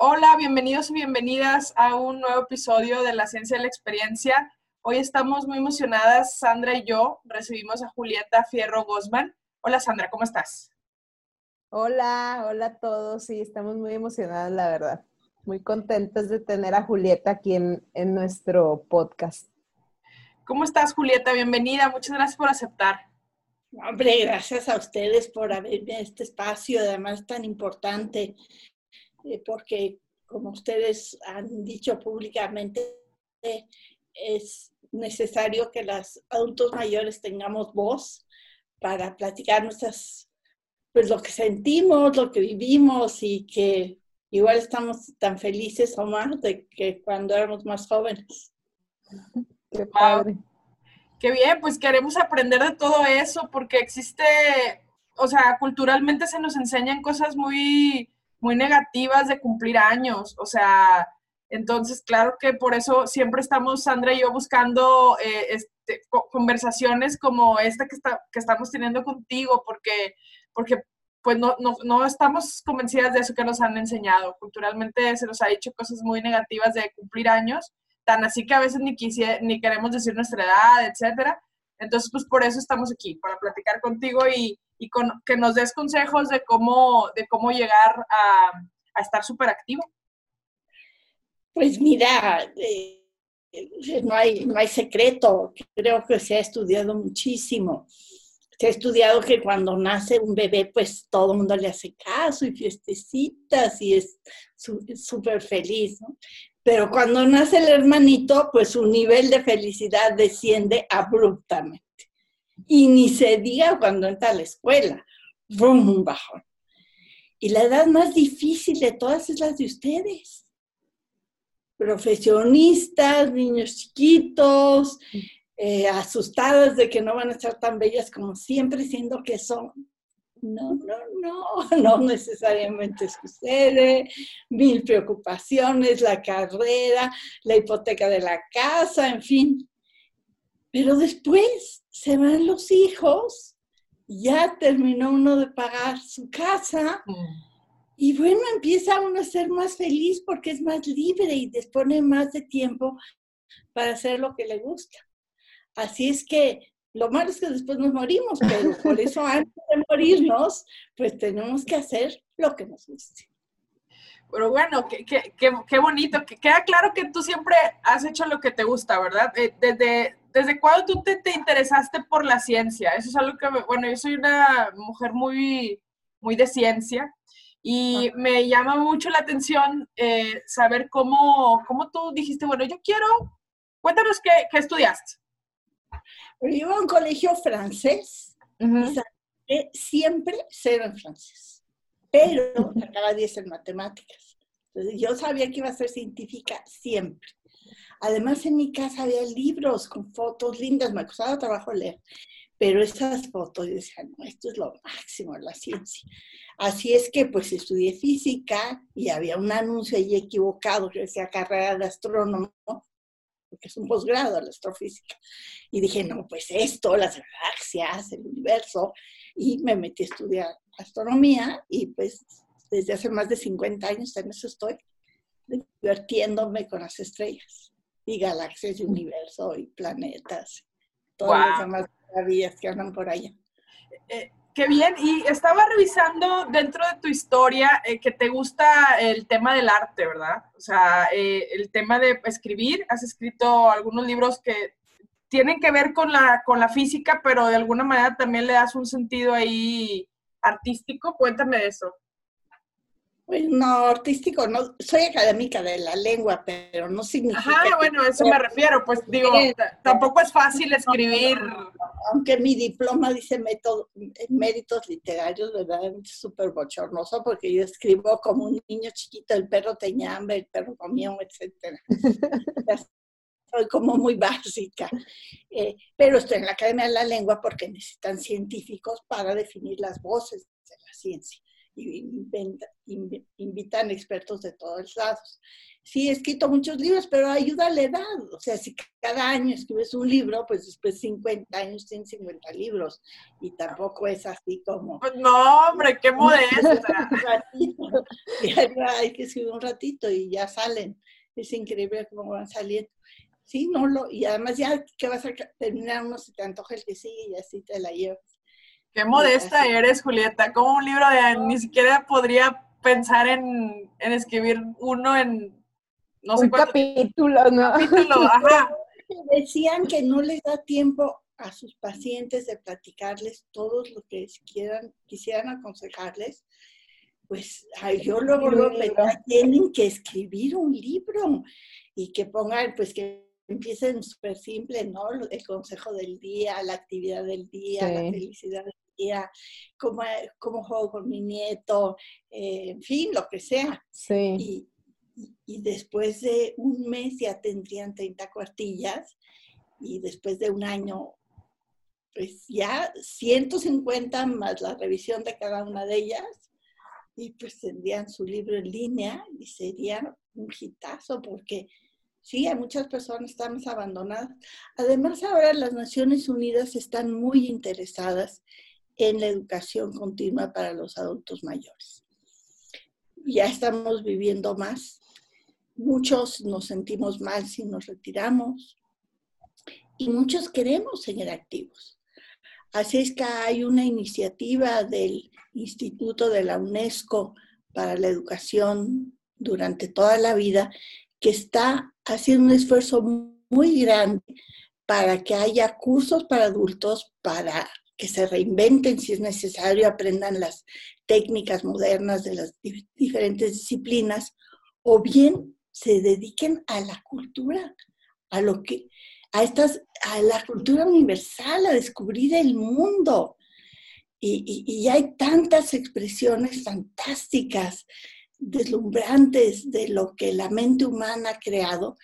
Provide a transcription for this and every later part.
Hola, bienvenidos y bienvenidas a un nuevo episodio de La Ciencia de la Experiencia. Hoy estamos muy emocionadas, Sandra y yo. Recibimos a Julieta Fierro Gosman. Hola, Sandra, ¿cómo estás? Hola, hola a todos. Sí, estamos muy emocionadas, la verdad. Muy contentas de tener a Julieta aquí en, en nuestro podcast. ¿Cómo estás, Julieta? Bienvenida. Muchas gracias por aceptar. Hombre, gracias a ustedes por abrirme este espacio, además tan importante porque como ustedes han dicho públicamente, es necesario que los adultos mayores tengamos voz para platicar nuestras, pues lo que sentimos, lo que vivimos y que igual estamos tan felices o más de que cuando éramos más jóvenes. Qué padre. Qué bien, pues queremos aprender de todo eso porque existe, o sea, culturalmente se nos enseñan cosas muy, muy negativas de cumplir años, o sea, entonces claro que por eso siempre estamos, Sandra y yo, buscando eh, este, conversaciones como esta que, está, que estamos teniendo contigo, porque, porque pues no, no, no, estamos convencidas de eso que nos han enseñado. Culturalmente se nos ha dicho cosas muy negativas de cumplir años, tan así que a veces ni, ni queremos decir nuestra edad, etcétera. Entonces, pues por eso estamos aquí, para platicar contigo y, que nos des consejos de cómo, llegar a, estar súper activo. Pues mira, eh, no, hay, no hay secreto, creo que se ha estudiado muchísimo. Se ha estudiado que cuando nace un bebé, pues todo el mundo le hace caso y fiestecitas y es súper feliz. Pero cuando nace el hermanito, pues su nivel de felicidad desciende abruptamente. Y ni se diga cuando entra a la escuela, ¡bum! un bajón. Y la edad más difícil de todas es la de ustedes. Profesionistas, niños chiquitos, eh, asustadas de que no van a estar tan bellas como siempre, siendo que son. No, no, no, no necesariamente sucede. Mil preocupaciones, la carrera, la hipoteca de la casa, en fin. Pero después se van los hijos, ya terminó uno de pagar su casa mm. y bueno, empieza uno a ser más feliz porque es más libre y dispone más de tiempo para hacer lo que le gusta. Así es que lo malo es que después nos morimos, pero por eso antes de morirnos, pues tenemos que hacer lo que nos guste. Pero bueno, qué, qué, qué, bonito. Que queda claro que tú siempre has hecho lo que te gusta, ¿verdad? Eh, desde, ¿Desde cuándo tú te, te, interesaste por la ciencia? Eso es algo que, bueno, yo soy una mujer muy, muy de ciencia y me llama mucho la atención eh, saber cómo, cómo tú dijiste, bueno, yo quiero, cuéntanos qué, qué estudiaste. Yo iba a un colegio francés y siempre cero en francés, pero sacaba 10 en matemáticas. Entonces yo sabía que iba a ser científica siempre. Además, en mi casa había libros con fotos lindas, me costaba trabajo leer, pero esas fotos, yo decía, no, esto es lo máximo de la ciencia. Así es que pues estudié física y había un anuncio ahí equivocado que decía carrera de astrónomo, porque es un posgrado la astrofísica. Y dije, no, pues esto, las galaxias, el universo, y me metí a estudiar astronomía y pues desde hace más de 50 años en eso estoy, divirtiéndome con las estrellas y galaxias y universo y planetas, todas las demás maravillas que andan por allá. Eh, qué bien, y estaba revisando dentro de tu historia eh, que te gusta el tema del arte, ¿verdad? O sea, eh, el tema de escribir, has escrito algunos libros que tienen que ver con la, con la física, pero de alguna manera también le das un sentido ahí artístico. Cuéntame de eso. Pues no, artístico, no, soy académica de la lengua, pero no significa. Ajá, bueno, a eso me refiero, pues digo, tampoco es fácil escribir. Aunque mi diploma dice método, méritos literarios, ¿verdad? Es súper bochornoso porque yo escribo como un niño chiquito, el perro tenía hambre, el perro comió, etc. soy como muy básica. Eh, pero estoy en la Academia de la Lengua porque necesitan científicos para definir las voces de la ciencia invitan expertos de todos lados. Sí, he escrito muchos libros, pero ayuda a la edad. O sea, si cada año escribes un libro, pues después 50 años tienes 50 libros. Y tampoco es así como... Pues no, hombre, qué modesta. hay que escribir un ratito y ya salen. Es increíble cómo van saliendo. Sí, no lo... Y además ya que vas a terminar uno, si te antoja el que sigue y así te la llevas. Qué modesta eres, Julieta. Como un libro de... Ni siquiera podría pensar en, en escribir uno en no sé un capítulo, ¿no? Decían que no les da tiempo a sus pacientes de platicarles todo lo que quieran, quisieran aconsejarles, pues yo luego lo tienen que escribir un libro y que pongan, pues que empiecen súper simple, ¿no? El consejo del día, la actividad del día, la felicidad del día, cómo, cómo juego con mi nieto, eh, en fin, lo que sea. Sí y después de un mes ya tendrían 30 cuartillas y después de un año, pues ya 150 más la revisión de cada una de ellas y pues tendrían su libro en línea y sería un hitazo porque sí, hay muchas personas estamos abandonadas. Además, ahora las Naciones Unidas están muy interesadas en la educación continua para los adultos mayores. Ya estamos viviendo más Muchos nos sentimos mal si nos retiramos y muchos queremos seguir activos. Así es que hay una iniciativa del Instituto de la UNESCO para la Educación durante toda la vida que está haciendo un esfuerzo muy grande para que haya cursos para adultos, para que se reinventen si es necesario, aprendan las técnicas modernas de las diferentes disciplinas, o bien se dediquen a la cultura, a lo que, a estas, a la cultura universal, a descubrir el mundo. Y, y, hay tantas expresiones fantásticas, deslumbrantes de lo que la mente humana ha creado,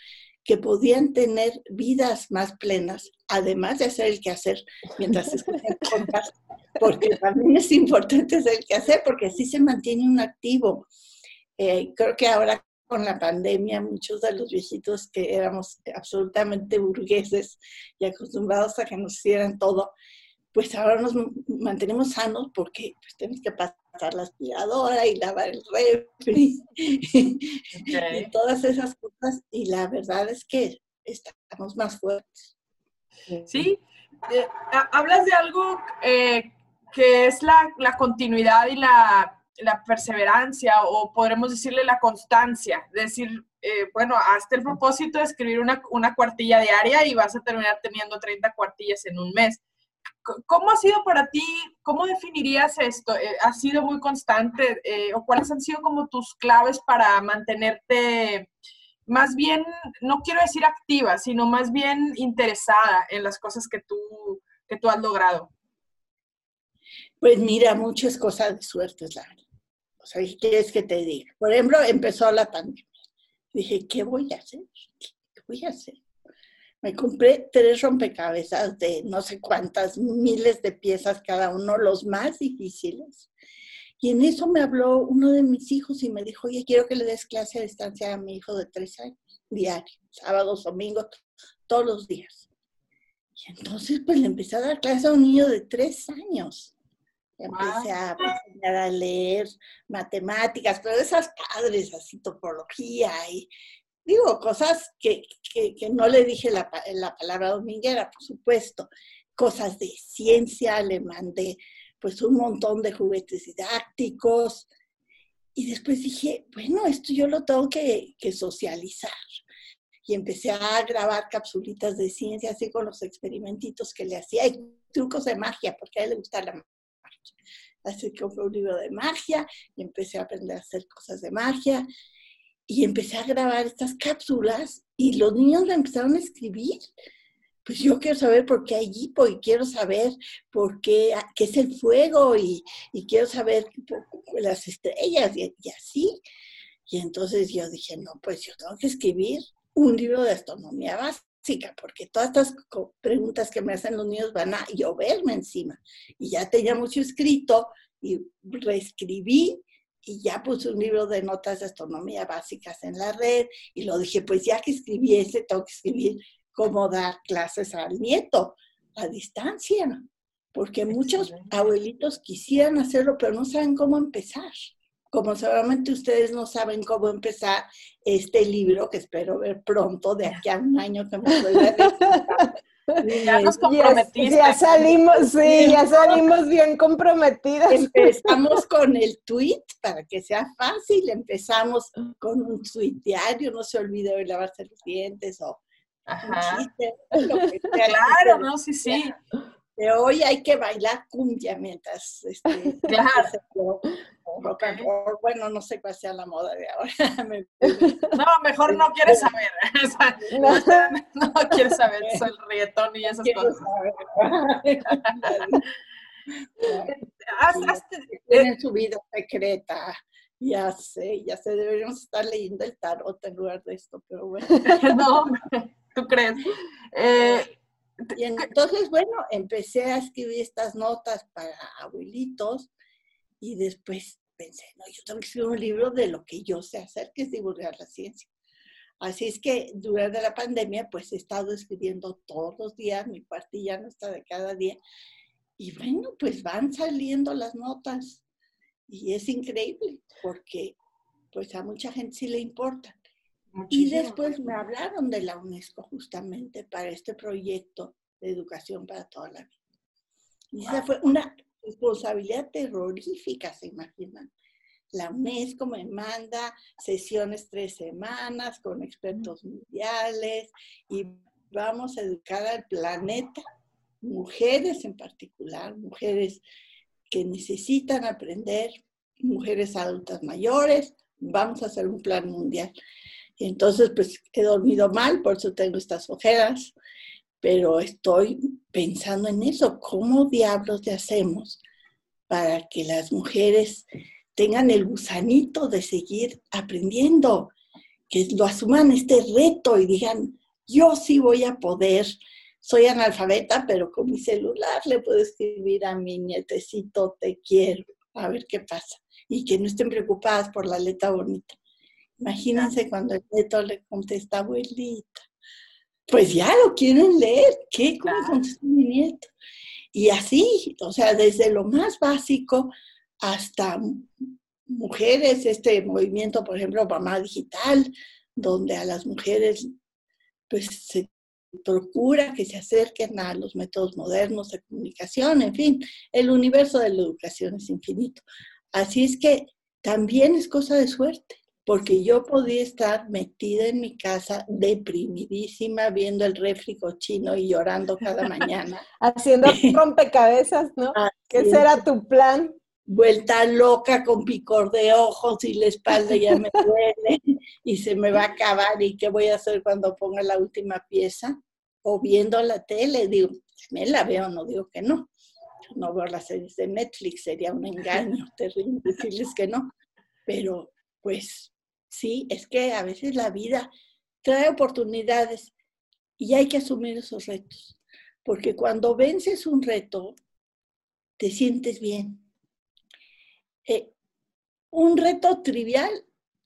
que podían tener vidas más plenas, además de hacer el quehacer mientras escuchan porque también es importante hacer el quehacer, porque así se mantiene un activo. Eh, creo que ahora con la pandemia, muchos de los viejitos que éramos absolutamente burgueses y acostumbrados a que nos hicieran todo, pues ahora nos mantenemos sanos porque pues, tenemos que pasar la aspiradora y lavar el refri y todas esas cosas. Y la verdad es que estamos más fuertes. Sí, eh, hablas de algo eh, que es la, la continuidad y la la perseverancia o podremos decirle la constancia, decir, eh, bueno, hasta el propósito de escribir una, una, cuartilla diaria y vas a terminar teniendo 30 cuartillas en un mes. ¿Cómo ha sido para ti? ¿Cómo definirías esto? Eh, ¿Ha sido muy constante? Eh, ¿O cuáles han sido como tus claves para mantenerte más bien, no quiero decir activa, sino más bien interesada en las cosas que tú, que tú has logrado? Pues mira, muchas cosas de suerte, la. O sea, ¿qué quieres que te diga? Por ejemplo, empezó la pandemia. Dije, ¿qué voy a hacer? ¿Qué voy a hacer? Me compré tres rompecabezas de no sé cuántas miles de piezas cada uno, los más difíciles. Y en eso me habló uno de mis hijos y me dijo, oye, quiero que le des clase a distancia a mi hijo de tres años, diario, sábados, domingos, todos los días. Y entonces, pues le empecé a dar clase a un niño de tres años. Empecé a enseñar a leer matemáticas, pero esas padres, así topología y digo, cosas que, no le dije la, la, palabra dominguera, por supuesto, cosas de ciencia, le mandé pues un montón de juguetes didácticos. Y después dije, bueno, esto yo lo tengo que, que socializar. Y empecé a grabar capsulitas de ciencia, así con los experimentitos que le hacía, y trucos de magia, porque a él le gusta la Así que compré un libro de magia y empecé a aprender a hacer cosas de magia y empecé a grabar estas cápsulas y los niños me empezaron a escribir. Pues yo quiero saber por qué hay hipo y quiero saber por qué, qué es el fuego y, quiero saber las estrellas y, y así. Y entonces yo dije, no, pues yo tengo que escribir un libro de astronomía básica porque todas estas preguntas que me hacen los niños van a lloverme encima. Y ya tenía mucho escrito y reescribí y ya puse un libro de notas de astronomía básicas en la red y lo dije, pues ya que escribí ese, tengo que escribir cómo dar clases al nieto a distancia, porque muchos abuelitos quisieran hacerlo, pero no saben cómo empezar. Como seguramente ustedes no saben cómo empezar este libro, que espero ver pronto, de aquí a un año que me pueda Ya nos comprometiste. Ya, salimos, sí, ya salimos bien comprometidas. Empezamos con el tweet para que sea fácil. Empezamos con un tweet diario, no se olvide de lavarse los dientes o Ajá. claro, no, sí, sí. De hoy hay que bailar cumbia mientras este, claro. Bueno, no sé cuál sea la moda de ahora. no, mejor no quieres saber. no, quieres saber eso, el reggaetón y esas cosas. Tienen su vida secreta. Ya sé, ya sé, deberíamos estar leyendo el tarot en lugar de esto, pero bueno. no, ¿tú crees? Eh, y entonces, bueno, empecé a escribir estas notas para abuelitos y después pensé, no, yo tengo que escribir un libro de lo que yo sé hacer, que es divulgar la ciencia. Así es que durante la pandemia, pues he estado escribiendo todos los días, mi partilla no está de cada día. Y bueno, pues van saliendo las notas. Y es increíble, porque pues a mucha gente sí le importa. Y después me hablaron de la UNESCO justamente para este proyecto de educación para toda la vida. Y esa fue una responsabilidad terrorífica, se imaginan. La UNESCO me manda sesiones tres semanas con expertos mundiales y vamos a educar al planeta, mujeres en particular, mujeres que necesitan aprender, mujeres adultas mayores, vamos a hacer un plan mundial. Entonces, pues he dormido mal, por eso tengo estas ojeras, pero estoy pensando en eso, ¿cómo diablos le hacemos para que las mujeres tengan el gusanito de seguir aprendiendo, que lo asuman este reto y digan, yo sí voy a poder, soy analfabeta, pero con mi celular le puedo escribir a mi nietecito, te quiero, a ver qué pasa, y que no estén preocupadas por la letra bonita. Imagínense cuando el nieto le contesta, abuelita, pues ya lo quieren leer, ¿qué? ¿Cómo contesta mi nieto? Y así, o sea, desde lo más básico hasta mujeres, este movimiento, por ejemplo, Mamá Digital, donde a las mujeres pues se procura que se acerquen a los métodos modernos de comunicación, en fin, el universo de la educación es infinito. Así es que también es cosa de suerte porque yo podía estar metida en mi casa deprimidísima viendo el refri chino y llorando cada mañana. Haciendo rompecabezas, ¿no? ¿Qué será tu plan? Vuelta loca con picor de ojos y la espalda ya me duele y se me va a acabar y qué voy a hacer cuando ponga la última pieza o viendo la tele, digo, me la veo, no digo que no. No veo las series de Netflix, sería un engaño terrible decirles que no, pero pues Sí, es que a veces la vida trae oportunidades y hay que asumir esos retos, porque cuando vences un reto, te sientes bien. Eh, un reto trivial,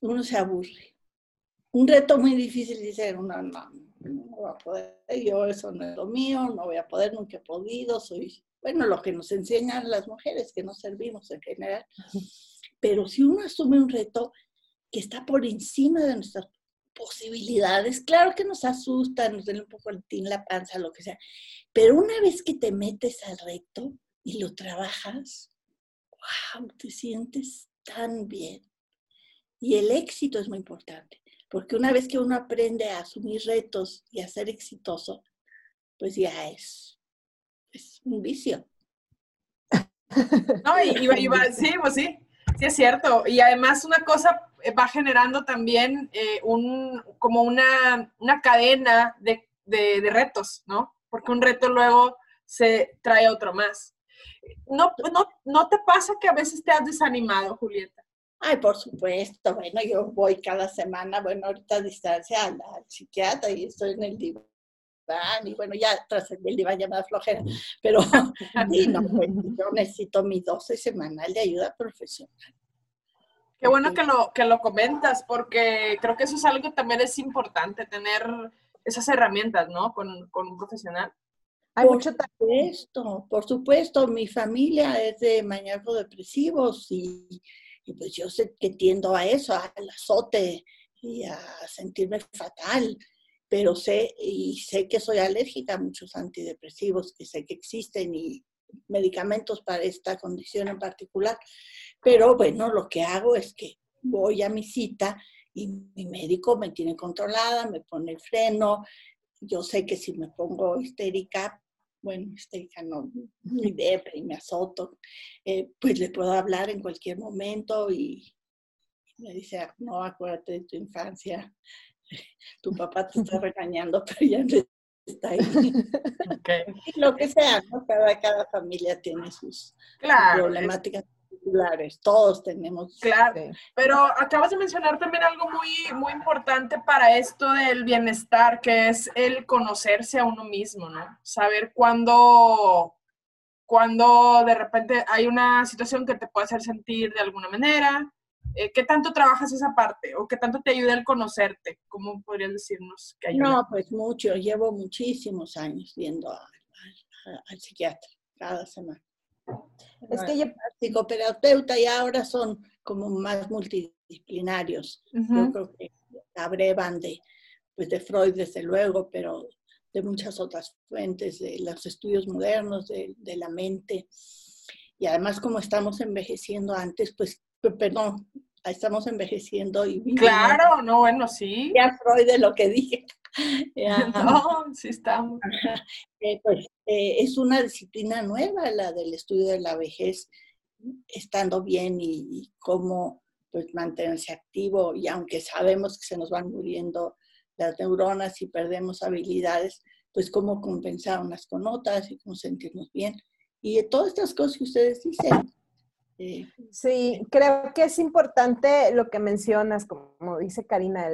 uno se aburre. Un reto muy difícil, dice uno, no, no voy a poder, yo eso no es lo mío, no voy a poder, nunca he podido, soy, bueno, lo que nos enseñan las mujeres, que no servimos en general. Pero si uno asume un reto, que está por encima de nuestras posibilidades. Claro que nos asusta, nos duele un poco el tin, la panza, lo que sea, pero una vez que te metes al reto y lo trabajas, wow, te sientes tan bien. Y el éxito es muy importante, porque una vez que uno aprende a asumir retos y a ser exitoso, pues ya es, es un vicio. No, sí, pues sí, sí es cierto. Y además una cosa va generando también eh, un, como una, cadena de, retos, ¿no? Porque un reto luego se trae otro más. No, no, ¿No te pasa que a veces te has desanimado, Julieta? Ay, por supuesto. Bueno, yo voy cada semana, bueno, ahorita a distancia al, psiquiatra y estoy en el y bueno, ya tras el le iba a llamar flojera, pero sí, no, pues, yo necesito mi dosis semanal de ayuda profesional. Qué bueno que lo, que lo comentas, porque creo que eso es algo que también es importante, tener esas herramientas, ¿no? Con, con un profesional. Hay por mucho supuesto, por supuesto, mi familia es de maníacos depresivos y, y, pues yo sé que tiendo a eso, al azote y a sentirme fatal, pero sé y sé que soy alérgica a muchos antidepresivos, que sé que existen y medicamentos para esta condición en particular. Pero bueno, lo que hago es que voy a mi cita y mi médico me tiene controlada, me pone el freno. Yo sé que si me pongo histérica, bueno, histérica no, ni depre y me azoto, eh, pues le puedo hablar en cualquier momento y me dice, ah, no, acuérdate de tu infancia, tu papá te está regañando, pero ya no está ahí. Lo que sea, ¿no? cada, cada familia tiene sus problemáticas todos tenemos. Claro, pero acabas de mencionar también algo muy, muy importante para esto del bienestar, que es el conocerse a uno mismo, ¿no? Saber cuándo, cuando de repente hay una situación que te puede hacer sentir de alguna manera. Eh, ¿Qué tanto trabajas esa parte o qué tanto te ayuda el conocerte? ¿Cómo podrías decirnos que ayuda? No, pues mucho. Llevo muchísimos años viendo al psiquiatra cada semana. Es que yo, psicoterapeuta y ahora son como más multidisciplinarios. Yo creo que abrevan de, pues de Freud, desde luego, pero de muchas otras fuentes, de los estudios modernos, de, de la mente. Y además, como estamos envejeciendo antes, pues, perdón, estamos envejeciendo y... Claro, no, bueno, sí. Ya Freud de lo que dije. no, sí estamos. Eh, pues eh, es una disciplina nueva la del estudio de la vejez, estando bien y, cómo pues, mantenerse activo. Y aunque sabemos que se nos van muriendo las neuronas y perdemos habilidades, pues cómo compensar unas con otras y cómo sentirnos bien. Y todas estas cosas que ustedes dicen. Sí, creo que es importante lo que mencionas, como dice Karina,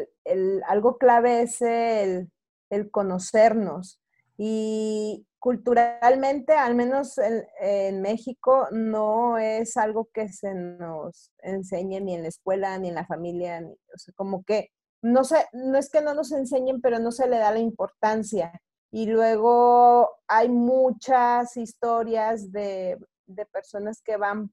algo clave es el, el conocernos. Y culturalmente, al menos en, México, no es algo que se nos enseñe ni en la escuela, ni en la familia, como que no, sé, no es que no nos enseñen, pero no se le da la importancia. Y luego hay muchas historias de, de personas que van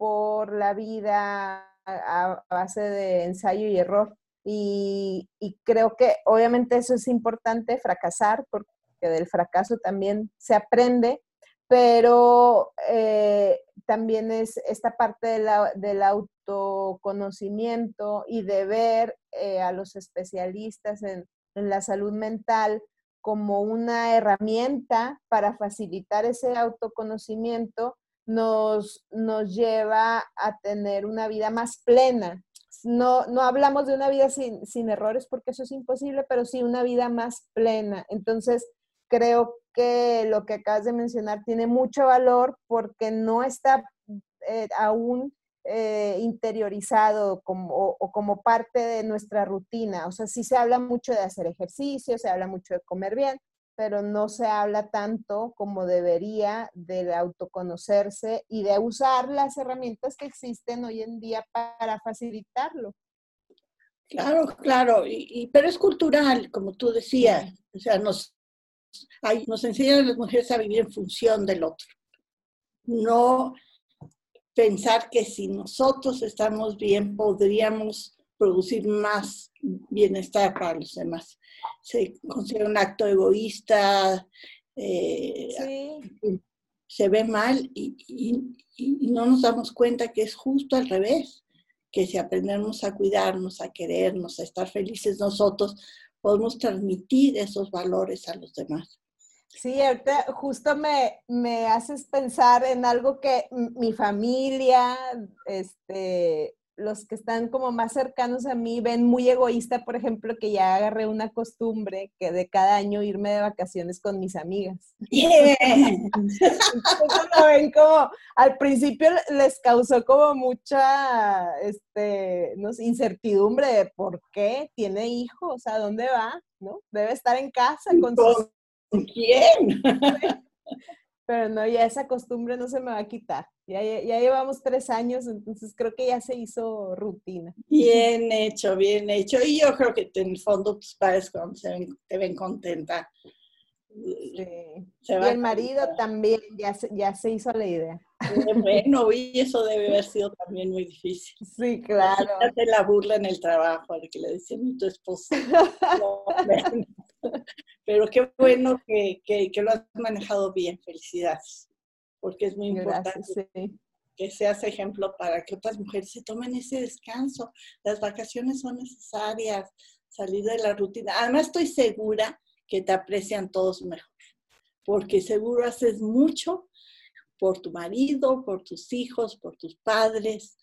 por la vida a base de ensayo y error. Y, creo que obviamente eso es importante, fracasar, porque que del fracaso también se aprende, pero eh, también es esta parte del autoconocimiento y de ver eh, a los especialistas en, la salud mental como una herramienta para facilitar ese autoconocimiento, nos, nos lleva a tener una vida más plena. No, no hablamos de una vida sin, sin errores porque eso es imposible, pero sí una vida más plena. Entonces, creo que lo que acabas de mencionar tiene mucho valor porque no está eh, aún eh, interiorizado como, o, como parte de nuestra rutina. O sea, sí se habla mucho de hacer ejercicio, se habla mucho de comer bien, pero no se habla tanto como debería de autoconocerse y de usar las herramientas que existen hoy en día para facilitarlo. Claro, claro, pero es cultural, como tú decías. O sea, nos nos enseñan a las mujeres a vivir en función del otro. No pensar que si nosotros estamos bien, podríamos producir más bienestar para los demás. Se considera un acto egoísta, eh, se ve mal y, y, no nos damos cuenta que es justo al revés, que si aprendemos a cuidarnos, a querernos, a estar felices nosotros, podemos transmitir esos valores a los demás. Sí, ahorita justo me, me haces pensar en algo que mi familia, este, los que están como más cercanos a mí ven muy egoísta, por ejemplo, que ya agarré una costumbre que de cada año irme de vacaciones con mis amigas. ven como, al principio les causó como mucha este, no sé, incertidumbre de por qué tiene hijos, a dónde va, ¿no? Debe estar en casa con sus ¿Quién? Pero no, ya esa costumbre no se me va a quitar. Ya, ya, llevamos tres años, entonces creo que ya se hizo rutina. Bien hecho, bien hecho. Y yo creo que en el fondo tus padres cuando se ven, te ven contenta. Sí. y el marido también ya se, ya se hizo la idea. Bueno, y eso debe haber sido también muy difícil. Sí, claro. Hacer la burla en el trabajo, de que le decían a tu esposa. Pero qué bueno que, que, lo has manejado bien, felicidades, porque es muy importante que seas ejemplo para que otras mujeres se tomen ese descanso. Las vacaciones son necesarias, salir de la rutina. Además estoy segura que te aprecian todos mejor, porque seguro haces mucho por tu marido, por tus hijos, por tus padres,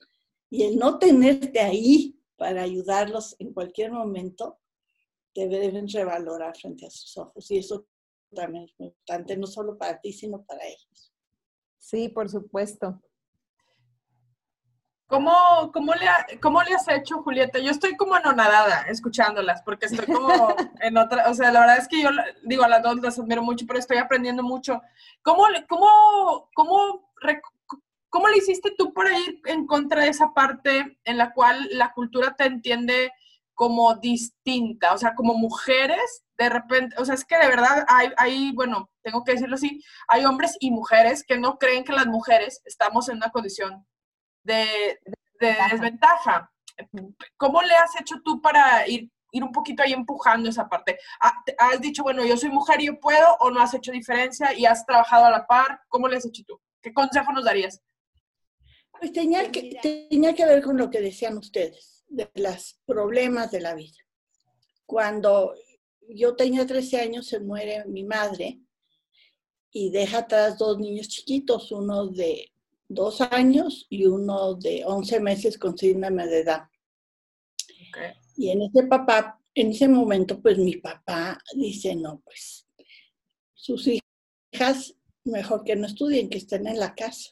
y el no tenerte ahí para ayudarlos en cualquier momento, deben revalorar frente a sus ojos. Y eso también es muy importante, no solo para ti, sino para ellos. Sí, por supuesto. ¿Cómo, cómo, le, ¿Cómo le has hecho, Julieta? Yo estoy como anonadada escuchándolas, porque estoy como en otra, o sea, la verdad es que yo, digo, a las dos las admiro mucho, pero estoy aprendiendo mucho. ¿Cómo, cómo, cómo, cómo le hiciste tú para ir en contra de esa parte en la cual la cultura te entiende como distinta, o sea, como mujeres, de repente, o sea, es que de verdad hay, hay, bueno, tengo que decirlo así, hay hombres y mujeres que no creen que las mujeres estamos en una condición de, desventaja. ¿Cómo le has hecho tú para ir, ir un poquito ahí empujando esa parte? Ah, ¿Has dicho, bueno, yo soy mujer y yo puedo, o no has hecho diferencia y has trabajado a la par? ¿Cómo le has hecho tú? ¿Qué consejo nos darías? Pues tenía que, tenía que ver con lo que decían ustedes de los problemas de la vida. Cuando yo tenía 13 años se muere mi madre y deja atrás dos niños chiquitos, uno de dos años y uno de 11 meses con síndrome de edad. Y en ese papá, en ese momento, pues mi papá dice, no, pues sus hijas mejor que no estudien, que estén en la casa.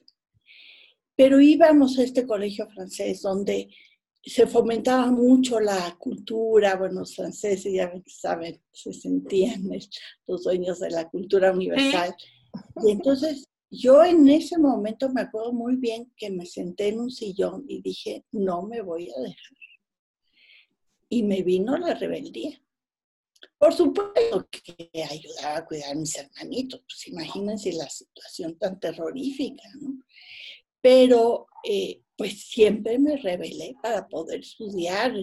Pero íbamos a este colegio francés donde se fomentaba mucho la cultura, bueno, los franceses ya saben, se sentían los dueños de la cultura universal. Y entonces yo en ese momento me acuerdo muy bien que me senté en un sillón y dije, no me voy a dejar. Y me vino la rebeldía. Por supuesto que ayudaba a cuidar a mis hermanitos, pues imagínense la situación tan terrorífica, ¿no? Pero eh, pues siempre me rebelé para poder estudiar.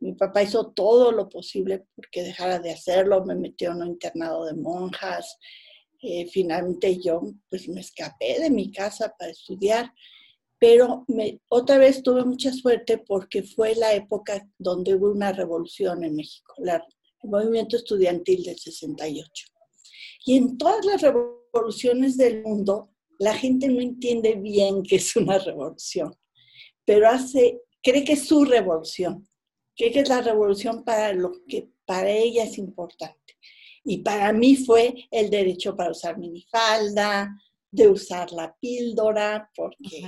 Mi papá hizo todo lo posible porque dejara de hacerlo, me metió en un internado de monjas. Eh, finalmente yo pues me escapé de mi casa para estudiar, pero me, otra vez tuve mucha suerte porque fue la época donde hubo una revolución en México, el movimiento estudiantil del 68. Y en todas las revoluciones del mundo, la gente no entiende bien qué es una revolución pero hace, cree que es su revolución, cree que es la revolución para lo que para ella es importante. Y para mí fue el derecho para usar minifalda, de usar la píldora, porque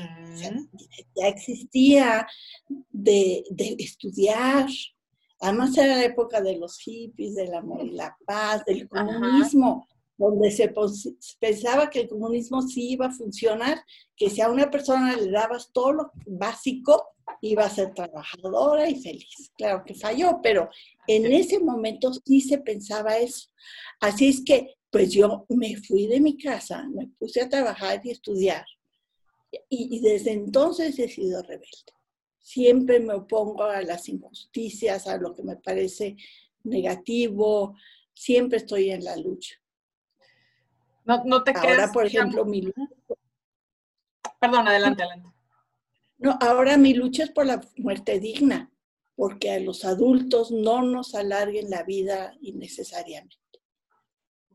ya existía, de, de, estudiar. Además era la época de los hippies, del amor y la paz, del comunismo donde se pensaba que el comunismo sí iba a funcionar, que si a una persona le dabas todo lo básico, iba a ser trabajadora y feliz. Claro que falló, pero en ese momento sí se pensaba eso. Así es que, pues yo me fui de mi casa, me puse a trabajar y estudiar. Y, y desde entonces he sido rebelde. Siempre me opongo a las injusticias, a lo que me parece negativo. Siempre estoy en la lucha. No, no te Ahora, por ejemplo, mi lucha. Perdón, adelante, adelante. No, ahora mi lucha es por la muerte digna, porque a los adultos no nos alarguen la vida innecesariamente.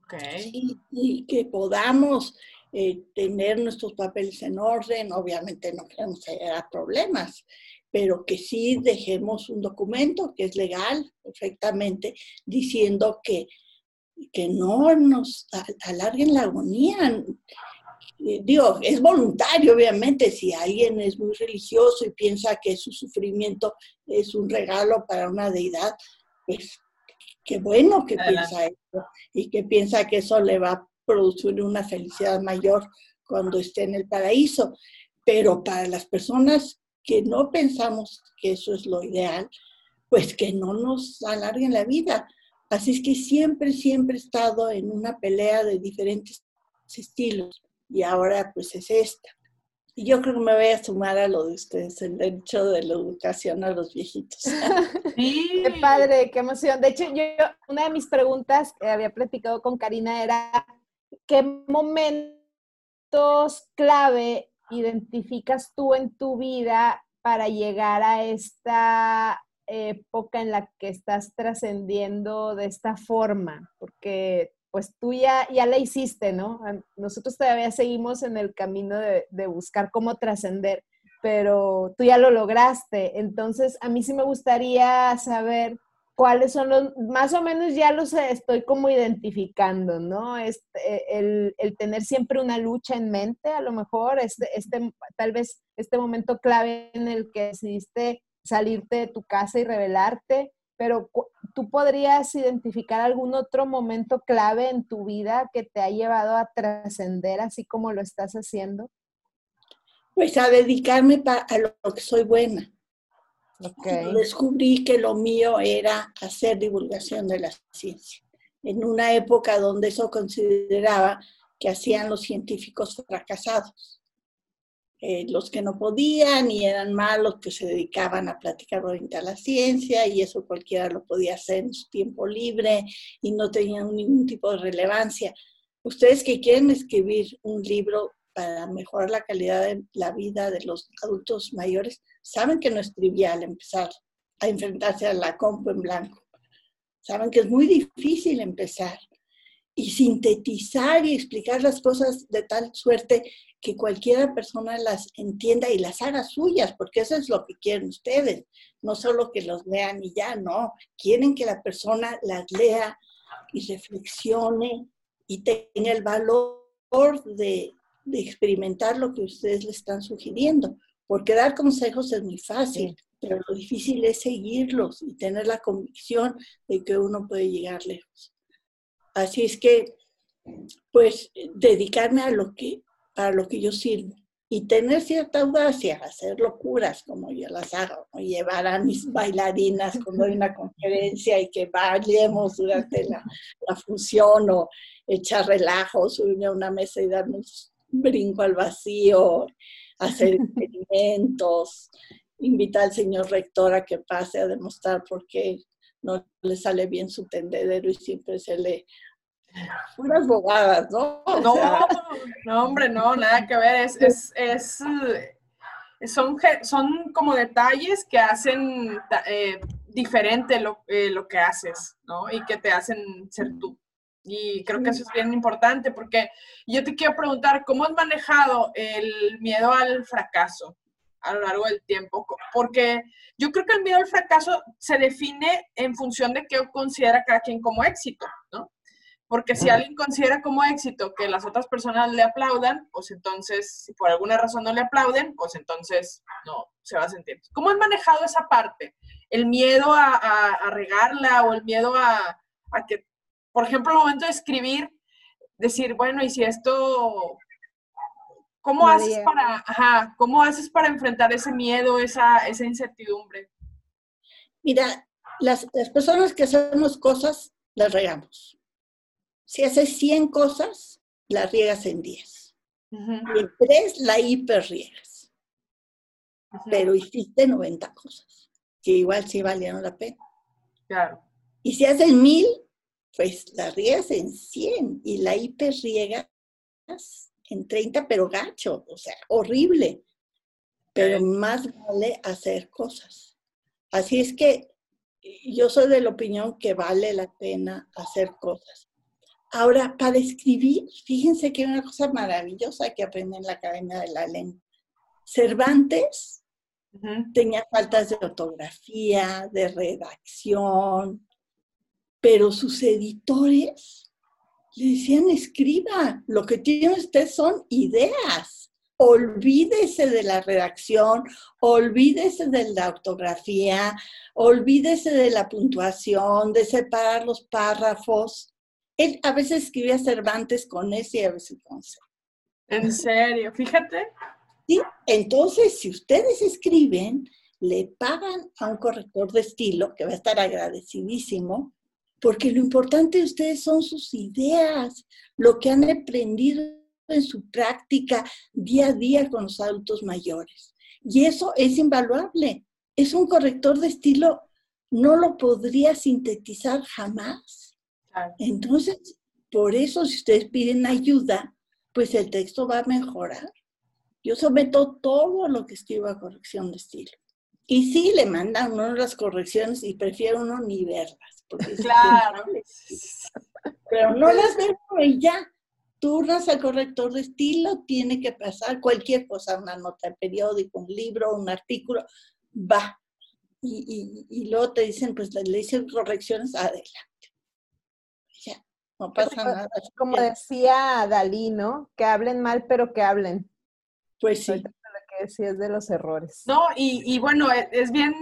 Okay. Y, que podamos eh, tener nuestros papeles en orden, obviamente no queremos generar problemas, pero que sí dejemos un documento que es legal perfectamente diciendo que que no nos alarguen la agonía. Eh, digo, es voluntario, obviamente, si alguien es muy religioso y piensa que su sufrimiento es un regalo para una deidad, pues qué bueno que piensa eso y que piensa que eso le va a producir una felicidad mayor cuando esté en el paraíso. Pero para las personas que no pensamos que eso es lo ideal, pues que no nos alarguen la vida. Así es que siempre, siempre he estado en una pelea de diferentes estilos y ahora pues es esta. Y yo creo que me voy a sumar a lo de ustedes, el derecho de la educación a los viejitos. Sí. Qué padre, qué emoción. De hecho, yo, una de mis preguntas que había platicado con Karina era, ¿qué momentos clave identificas tú en tu vida para llegar a esta época en la que estás trascendiendo de esta forma? Porque pues tú ya, ya la hiciste, ¿no? Nosotros todavía seguimos en el camino de, buscar cómo trascender, pero tú ya lo lograste. Entonces, a mí sí me gustaría saber cuáles son los, más o menos ya los estoy como identificando, ¿no? Este, el, el, tener siempre una lucha en mente, a lo mejor, este, este, tal vez este momento clave en el que decidiste salirte de tu casa y revelarte, pero tú podrías identificar algún otro momento clave en tu vida que te ha llevado a trascender así como lo estás haciendo. Pues a dedicarme a lo que soy buena. Descubrí que lo mío era hacer divulgación de la ciencia. En una época donde eso consideraba que hacían los científicos fracasados. Eh, los que no podían y eran malos que se dedicaban a platicar a la ciencia y eso cualquiera lo podía hacer en su tiempo libre y no tenían ningún tipo de relevancia. Ustedes que quieren escribir un libro para mejorar la calidad de la vida de los adultos mayores, saben que no es trivial empezar a enfrentarse a la compu en blanco. Saben que es muy difícil empezar y sintetizar y explicar las cosas de tal suerte que cualquiera persona las entienda y las haga suyas, porque eso es lo que quieren ustedes, no solo que los lean y ya, no, quieren que la persona las lea y reflexione y tenga el valor de, de experimentar lo que ustedes le están sugiriendo, porque dar consejos es muy fácil, pero lo difícil es seguirlos y tener la convicción de que uno puede llegar lejos. Así es que, pues, dedicarme a lo que para lo que yo sirvo. Y tener cierta audacia, hacer locuras como yo las hago, o llevar a mis bailarinas cuando hay una conferencia y que bailemos durante la, la función, o echar relajo, subirme a una mesa y darme un brinco al vacío, hacer experimentos, invitar al señor rector a que pase a demostrar por qué no le sale bien su tendedero y siempre se le unas bobadas, ¿no? No, no, hombre, no, nada que ver. Es, es, es eh, son, son como detalles que hacen eh, diferente lo, eh, lo que haces, ¿no? Y que te hacen ser tú. Y creo que eso es bien importante porque yo te quiero preguntar, ¿cómo has manejado el miedo al fracaso a lo largo del tiempo? Porque yo creo que el miedo al fracaso se define en función de qué considera cada quien como éxito, ¿no? Porque si alguien considera como éxito que las otras personas le aplaudan, pues entonces, si por alguna razón no le aplauden, pues entonces no se va a sentir. ¿Cómo has manejado esa parte? El miedo a, regarla o el miedo a, que, por ejemplo, el momento de escribir, decir, bueno, y si esto, ¿cómo haces para, ajá, cómo haces para enfrentar ese miedo, esa, esa incertidumbre? Mira, las, las personas que hacemos cosas, las regamos si haces 100 cosas, las riegas en 10. En 3 la hiperriegas. Pero hiciste 90 cosas, que igual sí valieron la pena. Claro. Y si haces 1000, pues la riegas en 100 y la hiperriegas en 30, pero gacho, o sea, horrible. Pero más vale hacer cosas. Así es que yo soy de la opinión que vale la pena hacer cosas. Ahora, para escribir, fíjense que hay una cosa maravillosa que aprendí en la Academia de la Lengua. Cervantes tenía faltas de ortografía, de redacción, pero sus editores le decían, escriba, lo que tiene usted son ideas. olvídese de la redacción, olvídese de la ortografía, olvídese de la puntuación, de separar los párrafos. Él a veces escribía Cervantes con S y a veces con C. ¿En serio? Fíjate. Sí, entonces si ustedes escriben, le pagan a un corrector de estilo, que va a estar agradecidísimo, porque lo importante de ustedes son sus ideas, lo que han aprendido en su práctica día a día con los adultos mayores. Y eso es invaluable. Es un corrector de estilo, no lo podría sintetizar jamás. Entonces, por eso si ustedes piden ayuda, pues el texto va a mejorar. Yo someto todo lo que escribo a corrección de estilo. Y sí, le mandan uno las correcciones y prefiero uno ni verlas. claro. Pero no las veo y ya turnas al corrector de estilo, tiene que pasar cualquier cosa, una nota de periódico, un libro, un artículo, va. Y, y, luego te dicen, pues le dicen correcciones, adelante. No pasa nada. Como decía Dalí, ¿no? Que hablen mal, pero que hablen. Pues sí que es de los errores. No, y, y, bueno, e, es bien,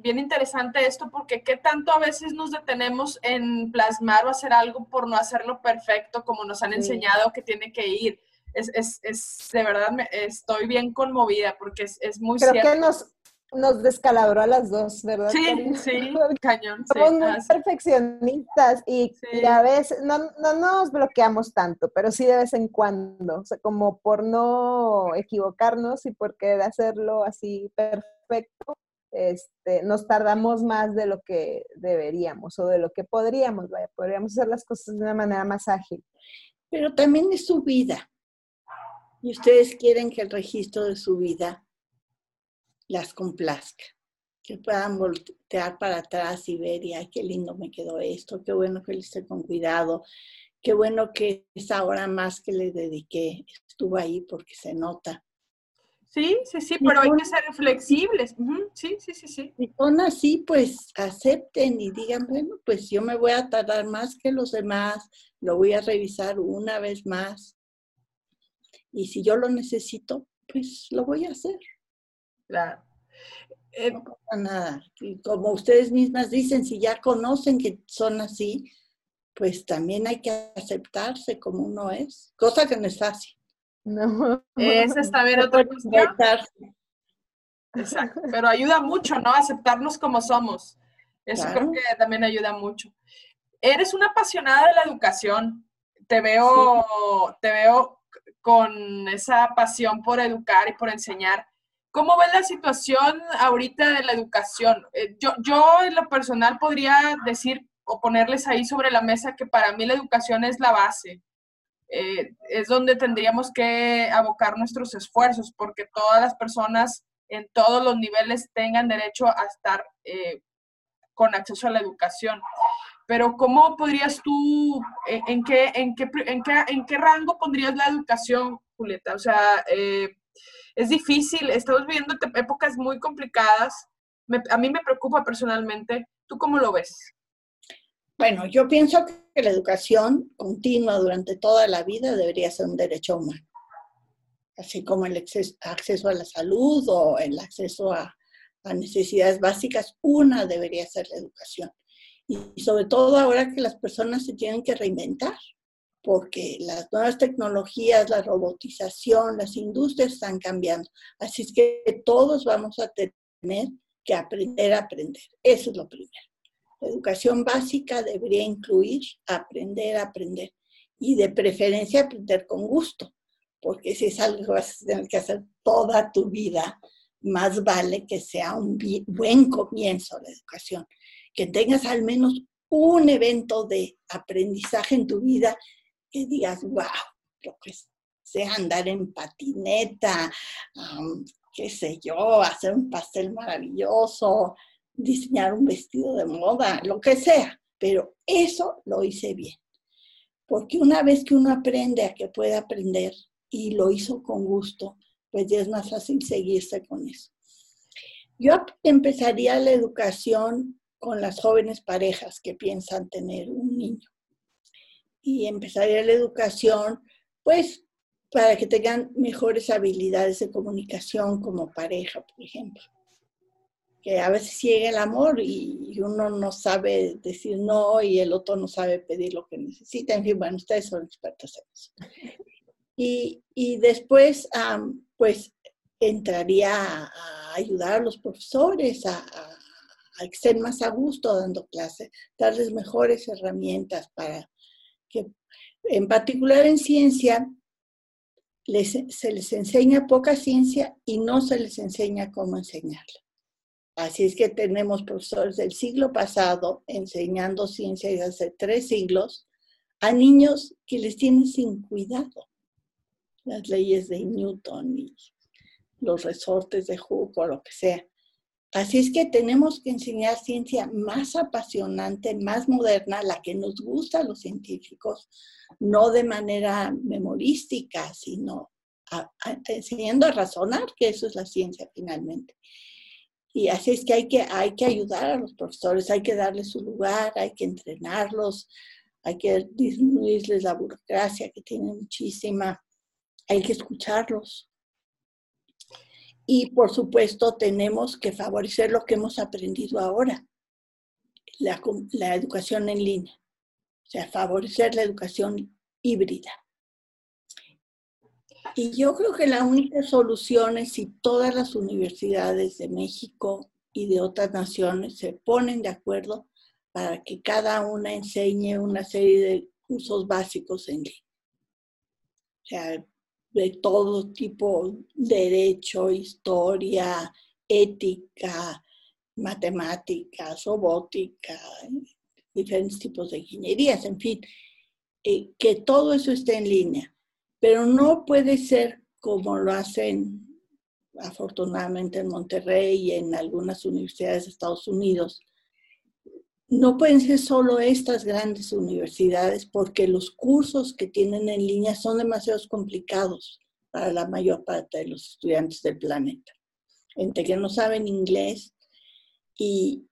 bien interesante esto porque qué tanto a veces nos detenemos en plasmar o hacer algo por no hacerlo perfecto como nos han enseñado que tiene que ir. Es, es, es de verdad, me, estoy bien conmovida porque es, es muy Creo que nos, nos descalabró a las dos, ¿verdad? Sí, sí, cañón. Somos muy perfeccionistas y, a veces no, no, nos bloqueamos tanto, pero sí de vez en cuando, o sea, como por no equivocarnos y por querer hacerlo así perfecto, este, nos tardamos más de lo que deberíamos o de lo que podríamos, vaya, podríamos hacer las cosas de una manera más ágil. Pero también es su vida. Y ustedes quieren que el registro de su vida las complazca, que puedan voltear para atrás y ver, y ay, qué lindo me quedó esto, qué bueno que le esté con cuidado, qué bueno que esa hora más que le dediqué estuvo ahí porque se nota. Sí, sí, sí, pero hay que ser flexibles. Sí, sí, sí, sí. Y son así, pues acepten y digan, bueno, pues yo me voy a tardar más que los demás, lo voy a revisar una vez más. Y si yo lo necesito, pues lo voy a hacer. Claro. Eh, no pasa nada. Y como ustedes mismas dicen, si ya conocen que son así, pues también hay que aceptarse como uno es, cosa que no es fácil. No. Es esta ver otra cuestión. Exacto, pero ayuda mucho, ¿no? Aceptarnos como somos. Eso creo que también ayuda mucho. Eres una apasionada de la educación. Te veo, te veo con esa pasión por educar y por enseñar. ¿Cómo ves la situación ahorita de la educación? Eh, yo, yo en lo personal podría decir o ponerles ahí sobre la mesa que para mí la educación es la base. Eh, es donde tendríamos que abocar nuestros esfuerzos porque todas las personas en todos los niveles tengan derecho a estar eh, con acceso a la educación. Pero ¿cómo podrías tú, en, qué, en, qué, en, qué, en qué rango pondrías la educación, Julieta? O sea, es difícil, estamos viviendo épocas muy complicadas. a mí me preocupa personalmente. ¿Tú cómo lo ves? Bueno, yo pienso que la educación continua durante toda la vida debería ser un derecho humano, así como el acceso a la salud o el acceso a, necesidades básicas, una debería ser la educación. Y sobre todo ahora que las personas se tienen que reinventar porque las nuevas tecnologías, la robotización, las industrias están cambiando. Así es que todos vamos a tener que aprender a aprender. Eso es lo primero. La educación básica debería incluir aprender a aprender y de preferencia aprender con gusto, porque si es algo que vas a tener que hacer toda tu vida, más vale que sea un buen comienzo la educación, que tengas al menos un evento de aprendizaje en tu vida que digas, wow, lo que sea andar en patineta, qué sé yo, hacer un pastel maravilloso, diseñar un vestido de moda, lo que sea, pero eso lo hice bien. Porque una vez que uno aprende a que puede aprender y lo hizo con gusto, pues ya es más fácil seguirse con eso. Yo empezaría la educación con las jóvenes parejas que piensan tener un niño y empezaría la educación, pues para que tengan mejores habilidades de comunicación como pareja, por ejemplo. Que a veces llega el amor y uno no sabe decir no y el otro no sabe pedir lo que necesita. En fin, bueno, ustedes son expertos en eso. Y, y después, pues, entraría a, ayudar a los profesores a, a, estén más a gusto dando clase, darles mejores herramientas para que, en particular en ciencia, se les enseña poca ciencia y no se les enseña cómo enseñarla. Así es que tenemos profesores del siglo pasado enseñando ciencia desde hace tres siglos a niños que les tienen sin cuidado las leyes de Newton y los resortes de Hooke o lo que sea. Así es que tenemos que enseñar ciencia más apasionante, más moderna, la que nos gusta a los científicos, no de manera memorística, sino enseñando a razonar, que eso es la ciencia finalmente. Y así es que hay, que hay que ayudar a los profesores, hay que darles su lugar, hay que entrenarlos, hay que disminuirles la burocracia que tienen muchísima, hay que escucarlos. Y por supuesto tenemos que favorecer lo que hemos aprendido ahora, la, la educación en línea, o sea, favorecer la educación híbrida. Y yo creo que la única solución es si todas las universidades de México y de otras naciones se ponen de acuerdo para que cada una enseñe una serie de cursos básicos en línea. O sea, de todo tipo, derecho, historia, ética, matemáticas, robótica, diferentes tipos de ingenierías, en fin, eh, que todo eso esté en línea. Pero no puede ser como lo hacen afortunadamente en Monterrey y en algunas universidades de Estados Unidos, no pueden ser solo estas grandes universidades porque los cursos que tienen en línea son demasiado complicados para la mayor parte de los estudiantes del planeta. Entre que no saben inglés y,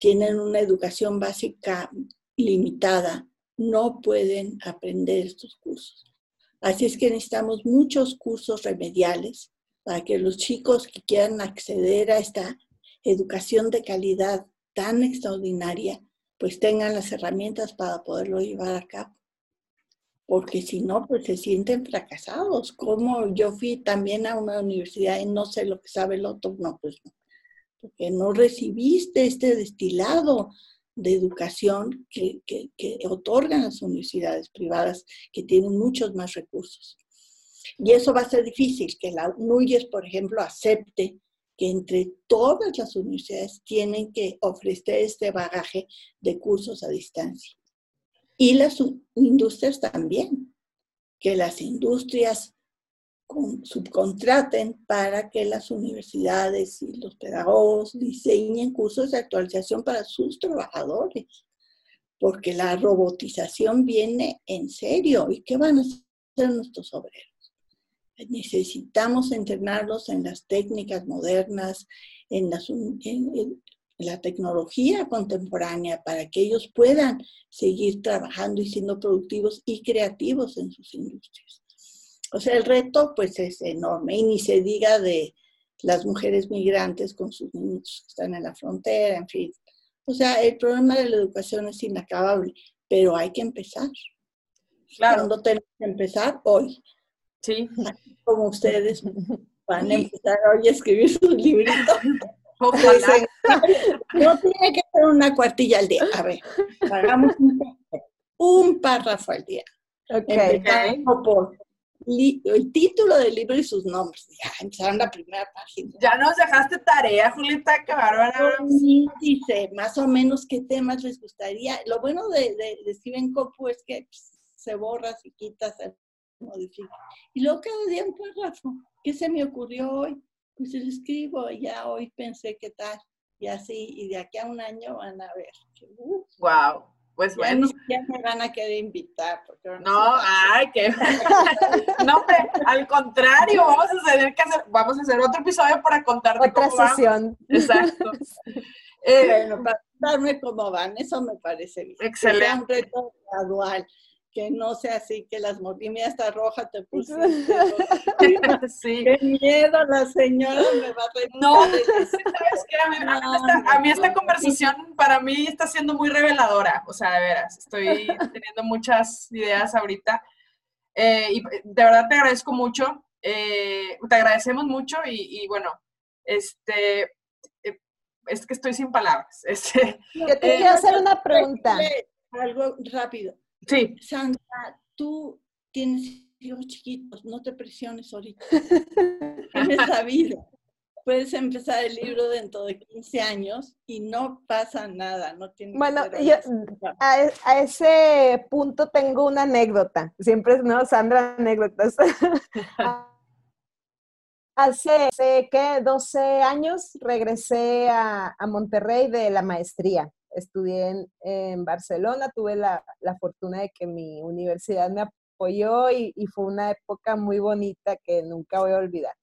tienen una educación básica limitada, no pueden aprender estos cursos. Así es que necesitamos muchos cursos remediales para que los chicos que quieran acceder a esta educación de calidad tan extraordinaria, pues tengan las herramientas para poderlo llevar a cabo. Porque si no, pues se sienten fracasados. Como yo fui también a una universidad y no sé lo que sabe el otro, no, pues no. Porque no recibiste este destilado de educación que, otorgan las universidades privadas que tienen muchos más recursos. Y eso va a ser difícil, que la NUYES, por ejemplo, acepte que entre todas las universidades tienen que ofrecer este bagaje de cursos a distancia. Y las industrias también, que las industrias subcontraten para que las universidades y los pedagogos diseñen cursos de actualización para sus trabajadores, porque la robotización viene en serio. ¿Y qué van a hacer nuestros obreros? Necesitamos entrenarlos en las técnicas modernas, en, la tecnología contemporánea, para que ellos puedan seguir trabajando y siendo productivos y creativos en sus industrias. O sea, el reto pues es enorme y ni se diga de las mujeres migrantes con sus niños que están en la frontera, en fin. O sea, el problema de la educación es inacabable, pero hay que empezar. Claro. Cuando tenemos que empezar? Hoy. Sí. Como ustedes van a empezar hoy a escribir sus libritos. No tiene que ser una cuartilla al día. A ver, hagamos un, párrafo al día. Okay. por el título del libro y sus nombres. Ya empezaron la primera página. Ya nos dejaste tarea, Julieta, que bárbara. Dice más o menos qué temas les gustaría. Lo bueno de, de, de Steven Copu es que pues, se borra, se quita, se modifica. Y luego cada día un párrafo. ¿Qué se me ocurrió hoy? Pues lo escribo, ya hoy pensé qué tal. Y así, y de aquí a un año van a ver. wow. Pues bueno. Ya me van a querer invitar. Porque no, ay, que. no, al contrario, vamos a tener que hacer, vamos a hacer otro episodio para contarte Otra sesión. Exacto. Eh, bueno, para contarme cómo van, eso me parece bien. Excelente. un reto gradual que no sea así, que las mordimos hasta roja te puse. sí. Qué miedo, la señora me va a reír. No, ¿sabes qué? A mí, a mí esta, a mí esta conversación para mí está siendo muy reveladora, o sea, de veras, estoy teniendo muchas ideas ahorita. Eh, y de verdad te agradezco mucho, eh, te agradecemos mucho y, y bueno, este, eh, es que estoy sin palabras. Este, Yo te quiero hacer una pregunta. Algo rápido. Sí. Sandra, tú tienes hijos chiquitos, no te presiones ahorita. Tienes la vida. Puedes empezar el libro dentro de 15 años y no pasa nada. No tienes bueno, yo a, a, ese punto tengo una anécdota. Siempre, ¿no? Sandra, anécdotas. Hace, ¿qué? 12 años regresé a, a Monterrey de la maestría estudié en, Barcelona, tuve la, fortuna de que mi universidad me apoyó y, fue una época muy bonita que nunca voy a olvidar.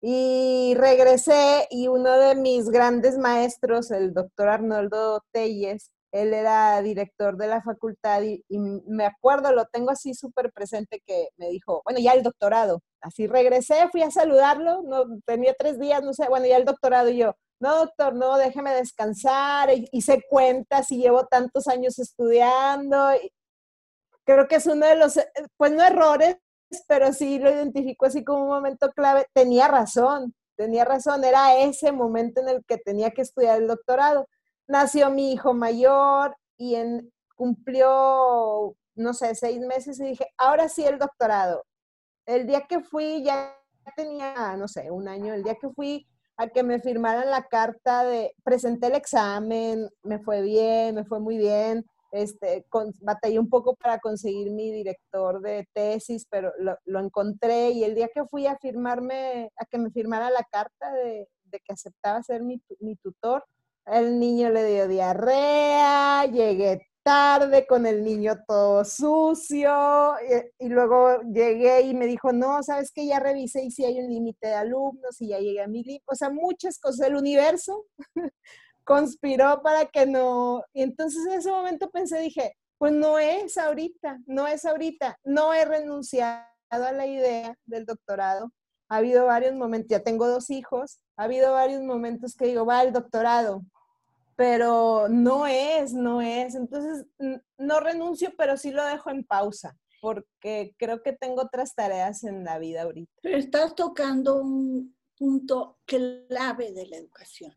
Y regresé y uno de mis grandes maestros, el doctor Arnoldo Telles, él era director de la facultad y, y me acuerdo, lo tengo así súper presente que me dijo, bueno, ya el doctorado. Así regresé, fui a saludarlo, no, tenía tres días, no sé, bueno, ya el doctorado y yo, no, doctor, no, déjeme descansar, hice cuentas y llevo tantos años estudiando. Creo que es uno de los, pues no errores, pero sí lo identifico así como un momento clave. Tenía razón, tenía razón, era ese momento en el que tenía que estudiar el doctorado. Nació mi hijo mayor y en, cumplió, no sé, seis meses y dije, ahora sí el doctorado. El día que fui ya tenía, no sé, un año, el día que fui a que me firmaran la carta de, presenté el examen, me fue bien, me fue muy bien, este, batallé un poco para conseguir mi director de tesis, pero lo, lo, encontré y el día que fui a firmarme, a que me firmara la carta de, de que aceptaba ser mi, mi, tutor, el niño le dio diarrea, llegué tarde con el niño todo sucio y, luego llegué y me dijo, no, sabes que ya revisé y si hay un límite de alumnos y ya llegué a mi límite, o sea, muchas cosas, el universo conspiró para que no, y entonces en ese momento pensé, dije, pues no es ahorita, no es ahorita, no he renunciado a la idea del doctorado, ha habido varios momentos, ya tengo dos hijos, ha habido varios momentos que digo, va el doctorado, pero no es, no es. Entonces, no renuncio, pero sí lo dejo en pausa, porque creo que tengo otras tareas en la vida ahorita. Pero estás tocando un punto clave de la educación.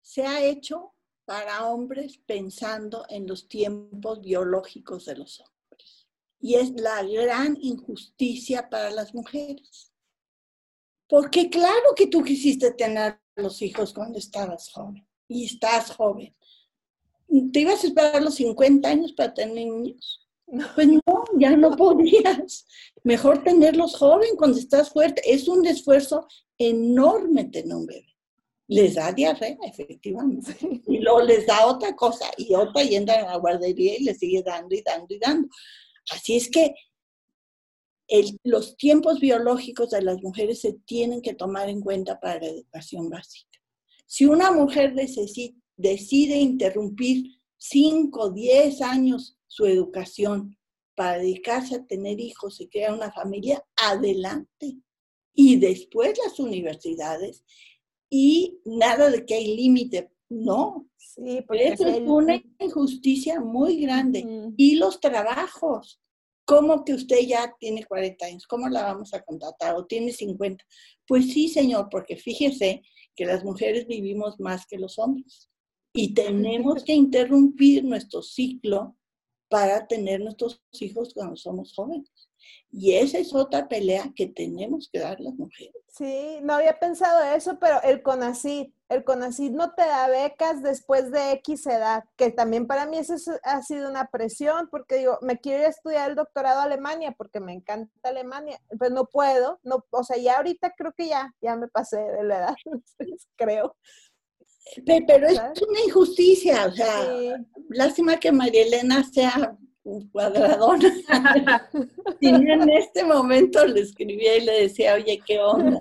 Se ha hecho para hombres pensando en los tiempos biológicos de los hombres. Y es la gran injusticia para las mujeres. Porque claro que tú quisiste tener los hijos cuando estabas joven y estás joven. ¿Te ibas a esperar los 50 años para tener niños? Pues no, ya no podías. Mejor tenerlos joven cuando estás fuerte. Es un esfuerzo enorme tener un bebé. Les da diarrea, efectivamente. Y luego les da otra cosa y otra y entran a la guardería y les sigue dando y dando y dando. Así es que el, los tiempos biológicos de las mujeres se tienen que tomar en cuenta para la educación básica. Si una mujer decide interrumpir 5, 10 años su educación para dedicarse a tener hijos y crear una familia, adelante. Y después las universidades y nada de que hay límite. No, sí, porque es una injusticia muy grande. Y los trabajos, ¿cómo que usted ya tiene 40 años? ¿Cómo la vamos a contratar? ¿O tiene 50? Pues sí, señor, porque fíjese que las mujeres vivimos más que los hombres y tenemos que interrumpir nuestro ciclo para tener nuestros hijos cuando somos jóvenes. Y esa es otra pelea que tenemos que dar las mujeres. Sí, no había pensado eso, pero el CONACID, el CONACID no te da becas después de X edad, que también para mí eso ha sido una presión, porque digo, me quiero ir a estudiar el doctorado a Alemania, porque me encanta Alemania, pues no puedo, no, o sea, ya ahorita creo que ya, ya me pasé de la edad, creo. Pero es una injusticia, o sea, lástima que María Elena sea un cuadradón. y en este momento le escribía y le decía, oye, ¿qué onda?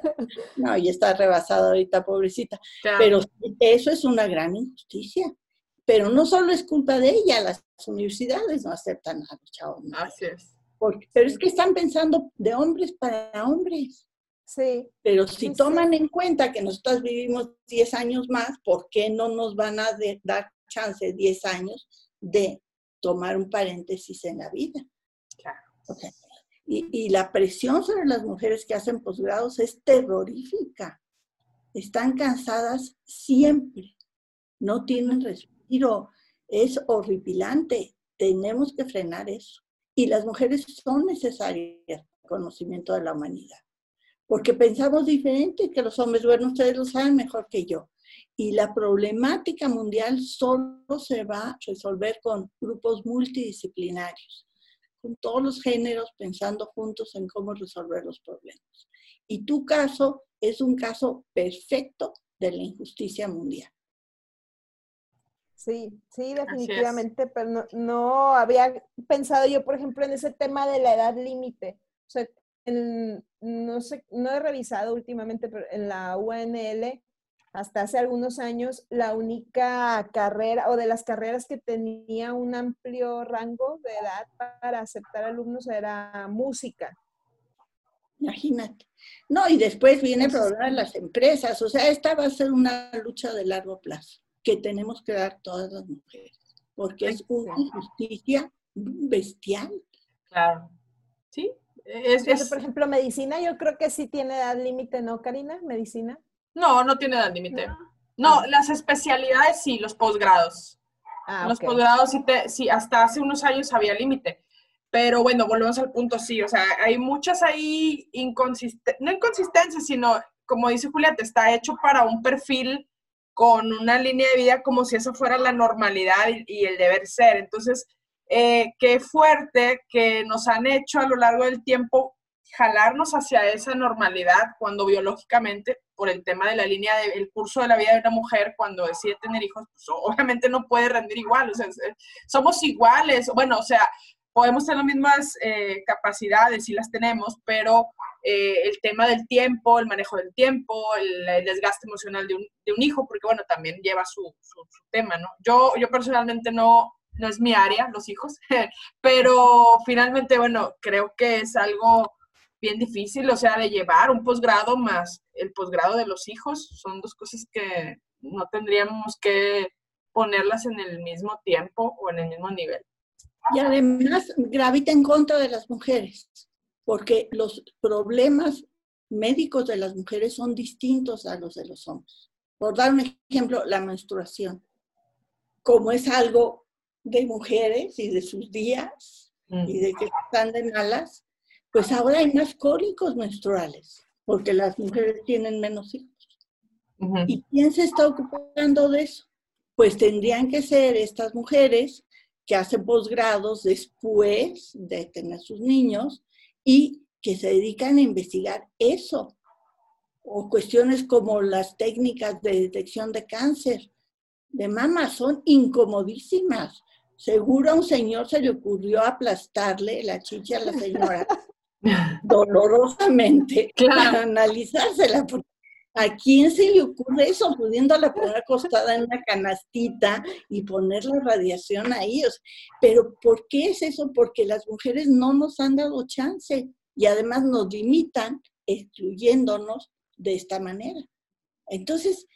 No, ya está rebasada ahorita, pobrecita. Pero eso es una gran injusticia. Pero no solo es culpa de ella, las universidades no aceptan a los chavos. Así es. pero es que están pensando de hombres para hombres. Sí. Pero si toman en cuenta que nosotros vivimos 10 años más, ¿por qué no nos van a dar chance 10 años de tomar un paréntesis en la vida? Claro. Y, y, la presión sobre las mujeres que hacen posgrados es terrorífica. Están cansadas siempre. No tienen respiro. Es horripilante. Tenemos que frenar eso. Y las mujeres son necesarias conocimiento de la humanidad porque pensamos diferente que los hombres. Bueno, ustedes lo saben mejor que yo. Y la problemática mundial solo se va a resolver con grupos multidisciplinarios, con todos los géneros pensando juntos en cómo resolver los problemas. Y tu caso es un caso perfecto de la injusticia mundial. Sí, sí, definitivamente, pero no, no, había pensado yo, por ejemplo, en ese tema de la edad límite. O sea, no, sé, no he revisado últimamente, pero en la UNL, hasta hace algunos años, la única carrera o de las carreras que tenía un amplio rango de edad para aceptar alumnos era música. Imagínate. No, y después viene el problema de las empresas. O sea, esta va a ser una lucha de largo plazo que tenemos que dar todas las mujeres, porque es una injusticia bestial. Claro. Sí, es, por ejemplo, medicina, yo creo que sí tiene edad límite, ¿no, Karina? Medicina. No, no tiene edad límite. No, ah. las especialidades sí, los posgrados. Ah, los posgrados sí, sí, hasta hace unos años había límite. Pero bueno, volvemos al punto, sí, o sea, hay muchas ahí inconsistentes, no inconsistencias, sino, como dice Julieta, está hecho para un perfil con una línea de vida como si eso fuera la normalidad y el deber ser. Entonces, eh, qué fuerte que nos han hecho a lo largo del tiempo jalarnos hacia esa normalidad cuando biológicamente, por el tema de la línea del curso de la vida de una mujer, cuando decide tener hijos, pues, obviamente no puede rendir igual, sea, somos iguales, bueno, o sea, podemos tener las mismas eh, capacidades, y las tenemos, pero eh, el tema del tiempo, el manejo del tiempo, el, desgaste emocional de un, de un, hijo, porque bueno, también lleva su, su, su tema, ¿no? Yo, yo personalmente no, no es mi área, los hijos, pero finalmente, bueno, creo que es algo bien difícil, o sea, de llevar un posgrado más el posgrado de los hijos, son dos cosas que no tendríamos que ponerlas en el mismo tiempo o en el mismo nivel. Y además gravita en contra de las mujeres, porque los problemas médicos de las mujeres son distintos a los de los hombres. Por dar un ejemplo, la menstruación, como es algo de mujeres y de sus días y de que están de malas, pues ahora hay más cólicos menstruales, porque las mujeres tienen menos hijos. ¿Y quién se está ocupando de eso? Pues tendrían que ser estas mujeres que hacen posgrados después de tener sus niños y que se dedican a investigar eso. O cuestiones como las técnicas de detección de cáncer de mama son incomodísimas. Seguro a un señor se le ocurrió aplastarle la chicha a la señora dolorosamente para analizársela. ¿A quién se le ocurre eso? Pudiéndola poner acostada en una canastita y poner la radiación ahí. Pero ¿por qué es eso? Porque las mujeres no nos han dado chance y además nos limitan excluyéndonos de esta manera. Entonces,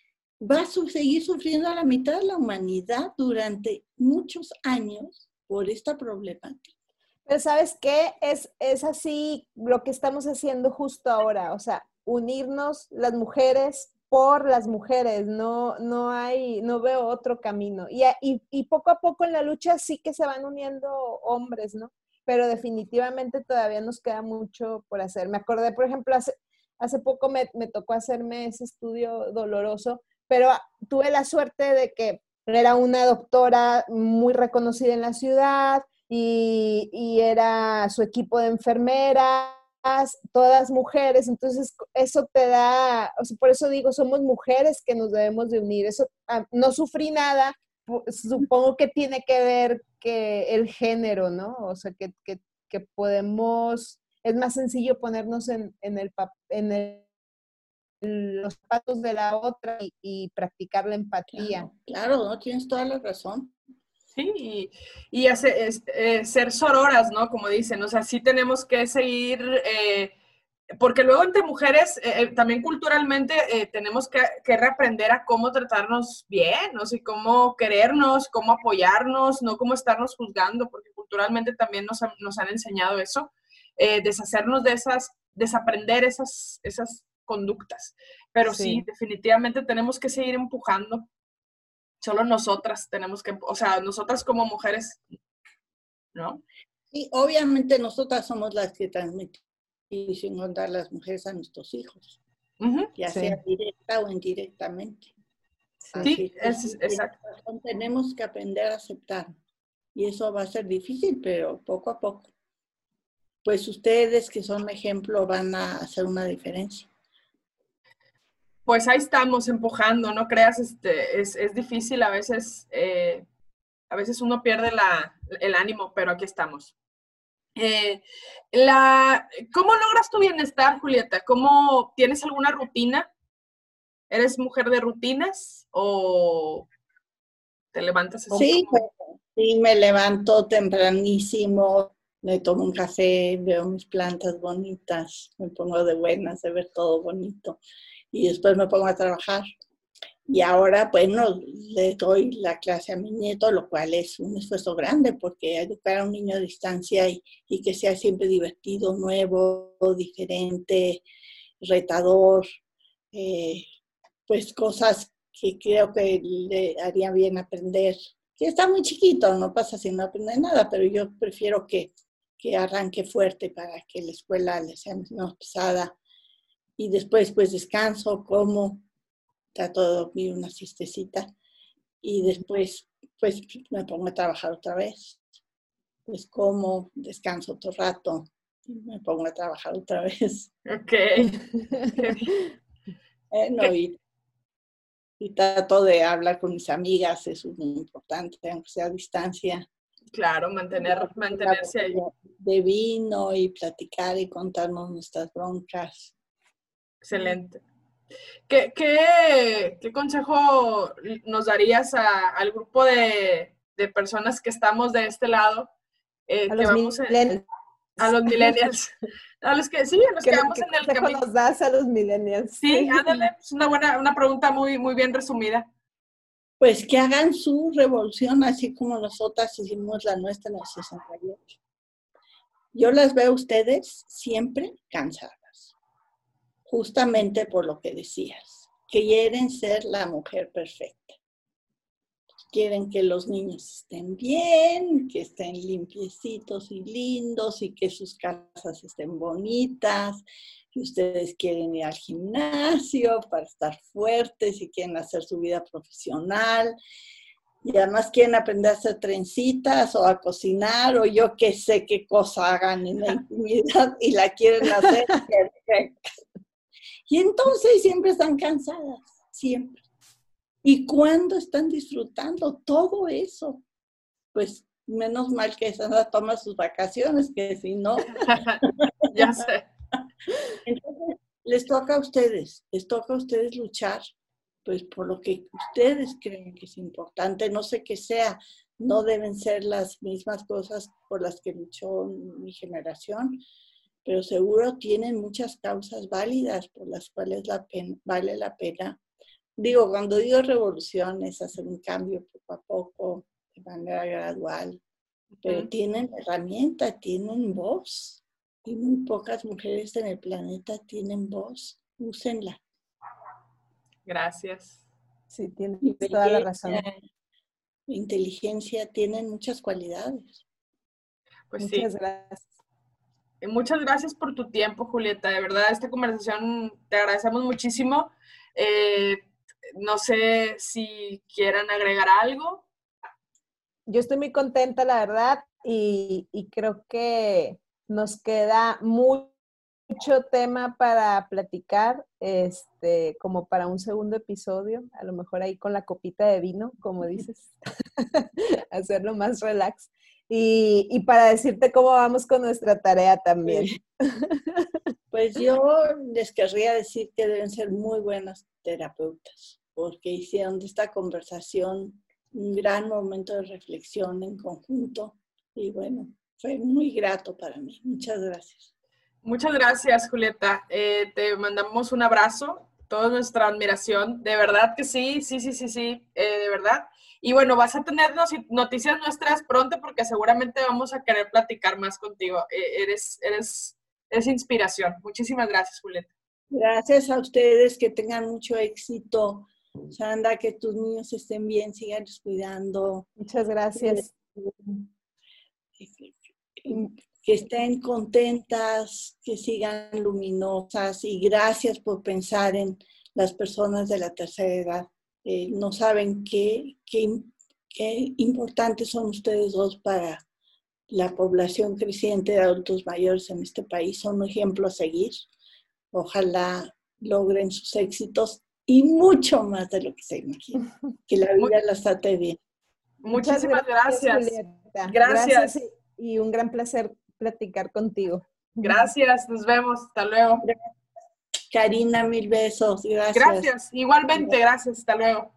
va a seguir sufriendo a la mitad de la humanidad durante muchos años por esta problemática. Pero sabes qué, es, es así lo que estamos haciendo justo ahora, o sea, unirnos las mujeres por las mujeres, no, no hay, no veo otro camino. Y, y, y, poco a poco en la lucha sí que se van uniendo hombres, ¿no? Pero definitivamente todavía nos queda mucho por hacer. Me acordé, por ejemplo, hace, hace poco me, me tocó hacerme ese estudio doloroso pero tuve la suerte de que era una doctora muy reconocida en la ciudad y, era su equipo de enfermeras, todas mujeres, entonces eso te da, por eso digo, somos mujeres que nos debemos de unir, eso ah, no sufrí nada, supongo que tiene que ver que el género, ¿no? O sea, que, podemos, es más sencillo ponernos en, el, en el los zapatos de la otra y, practicar la empatía. Claro, no tienes toda la razón. Sí, y, hace, eh, ser sororas, ¿no? Como dicen, o sea, sí tenemos que seguir, eh, porque luego entre mujeres, eh, también culturalmente, tenemos que, reaprender a cómo tratarnos bien, ¿no? sé, cómo querernos, cómo apoyarnos, no cómo estarnos juzgando, porque culturalmente también nos, nos han enseñado eso, deshacernos de esas, desaprender esas, esas conductas. Pero sí. definitivamente tenemos que seguir empujando. Solo nosotras tenemos que, o sea, nosotras como mujeres, ¿no? Y obviamente nosotras somos las que transmitimos sin contar las mujeres a nuestros hijos, ya sea directa o indirectamente. Sí, es, exacto. Tenemos que aprender a aceptar. Y eso va a ser difícil, pero poco a poco. Pues ustedes que son ejemplo van a hacer una diferencia pues ahí estamos empujando, no creas, este, es, difícil a veces, eh, a veces uno pierde el ánimo, pero aquí estamos. Eh, la, ¿Cómo logras tu bienestar, Julieta? ¿Cómo tienes alguna rutina? ¿Eres mujer de rutinas o te levantas así? Sí, sí, me levanto tempranísimo, me tomo un café, veo mis plantas bonitas, me pongo de buenas de ver todo bonito y después me pongo a trabajar. Y ahora, bueno, le doy la clase a mi nieto, lo cual es un esfuerzo grande porque educar a un niño a distancia y, y que sea siempre divertido, nuevo, diferente, retador, eh, pues cosas que creo que le haría bien aprender. Que está muy chiquito, no pasa si no aprende nada, pero yo prefiero que, que arranque fuerte para que la escuela le sea menos pesada y después pues descanso, como, trato de dormir una siestecita y después pues me pongo a trabajar otra vez. Pues como, descanso otro rato y me pongo a trabajar otra vez. Ok. y, y, trato de hablar con mis amigas, es muy importante, aunque sea a distancia. Claro, mantener, mantenerse ahí. De vino y platicar y contarnos nuestras broncas. Excelente. ¿Qué, qué, consejo nos darías al grupo de, personas que estamos de este lado? Eh, a, los millennials. a los millennials. A los que sí, a los que vamos en el camino. nos das a los millennials? Sí, ándale, es una buena, una pregunta muy, muy bien resumida. Pues que hagan su revolución así como nosotras hicimos la nuestra en el 68. Yo las veo a ustedes siempre cansadas justamente por lo que decías, que quieren ser la mujer perfecta. Quieren que los niños estén bien, que estén limpiecitos y lindos y que sus casas estén bonitas. Ustedes quieren ir al gimnasio para estar fuertes y quieren hacer su vida profesional. Y además quieren aprender a hacer trencitas o a cocinar o yo qué sé qué cosa hagan en la intimidad y la quieren hacer perfecta. Y entonces siempre están cansadas, siempre. ¿Y cuándo están disfrutando todo eso? Pues menos mal que Sandra toma sus vacaciones, que si no. ya sé. Entonces, les toca a ustedes, les toca a ustedes luchar, pues por lo que ustedes creen que es importante, no sé qué sea, no deben ser las mismas cosas por las que luchó mi generación, pero seguro tienen muchas causas válidas por las cuales la vale la pena. Digo, cuando digo revolución es hacer un cambio poco a poco, de manera gradual, pero tienen herramienta, tienen voz. Y muy pocas mujeres en el planeta tienen voz. Úsenla. Gracias. Sí, tienen toda la razón. Inteligencia tienen muchas cualidades. Pues Muchas gracias. Muchas gracias por tu tiempo, Julieta. De verdad, esta conversación te agradecemos muchísimo. Eh, no sé si quieran agregar algo. Yo estoy muy contenta, la verdad, y, creo que nos queda mucho tema para platicar, este, como para un segundo episodio, a lo mejor ahí con la copita de vino, como dices, hacerlo más relax y, para decirte cómo vamos con nuestra tarea también. Pues yo les querría decir que deben ser muy buenos terapeutas, porque hicieron de esta conversación un gran momento de reflexión en conjunto y bueno, fue muy grato para mí. Muchas gracias. Muchas gracias, Julieta. Eh, te mandamos un abrazo, toda nuestra admiración. De verdad que sí, sí, sí, sí, sí, eh, de verdad. Y bueno, vas a tener noticias nuestras pronto porque seguramente vamos a querer platicar más contigo. Eh, eres, eres, eres inspiración. Muchísimas gracias, Julieta. Gracias a ustedes, que tengan mucho éxito. Sandra, que tus niños estén bien, sigan cuidando. Muchas gracias. Que estén contentas, que sigan luminosas y gracias por pensar en las personas de la tercera edad. Eh, no saben qué, qué, qué importantes son ustedes dos para la población creciente de adultos mayores en este país. Son un ejemplo a seguir. Ojalá logren sus éxitos y mucho más de lo que se imagina. Que la vida las trate bien. Muchísimas gracias. Gracias. gracias. y un gran placer platicar contigo. Gracias, nos vemos. Hasta luego. Karina, mil besos. Gracias. Gracias. Igualmente, gracias. Hasta luego.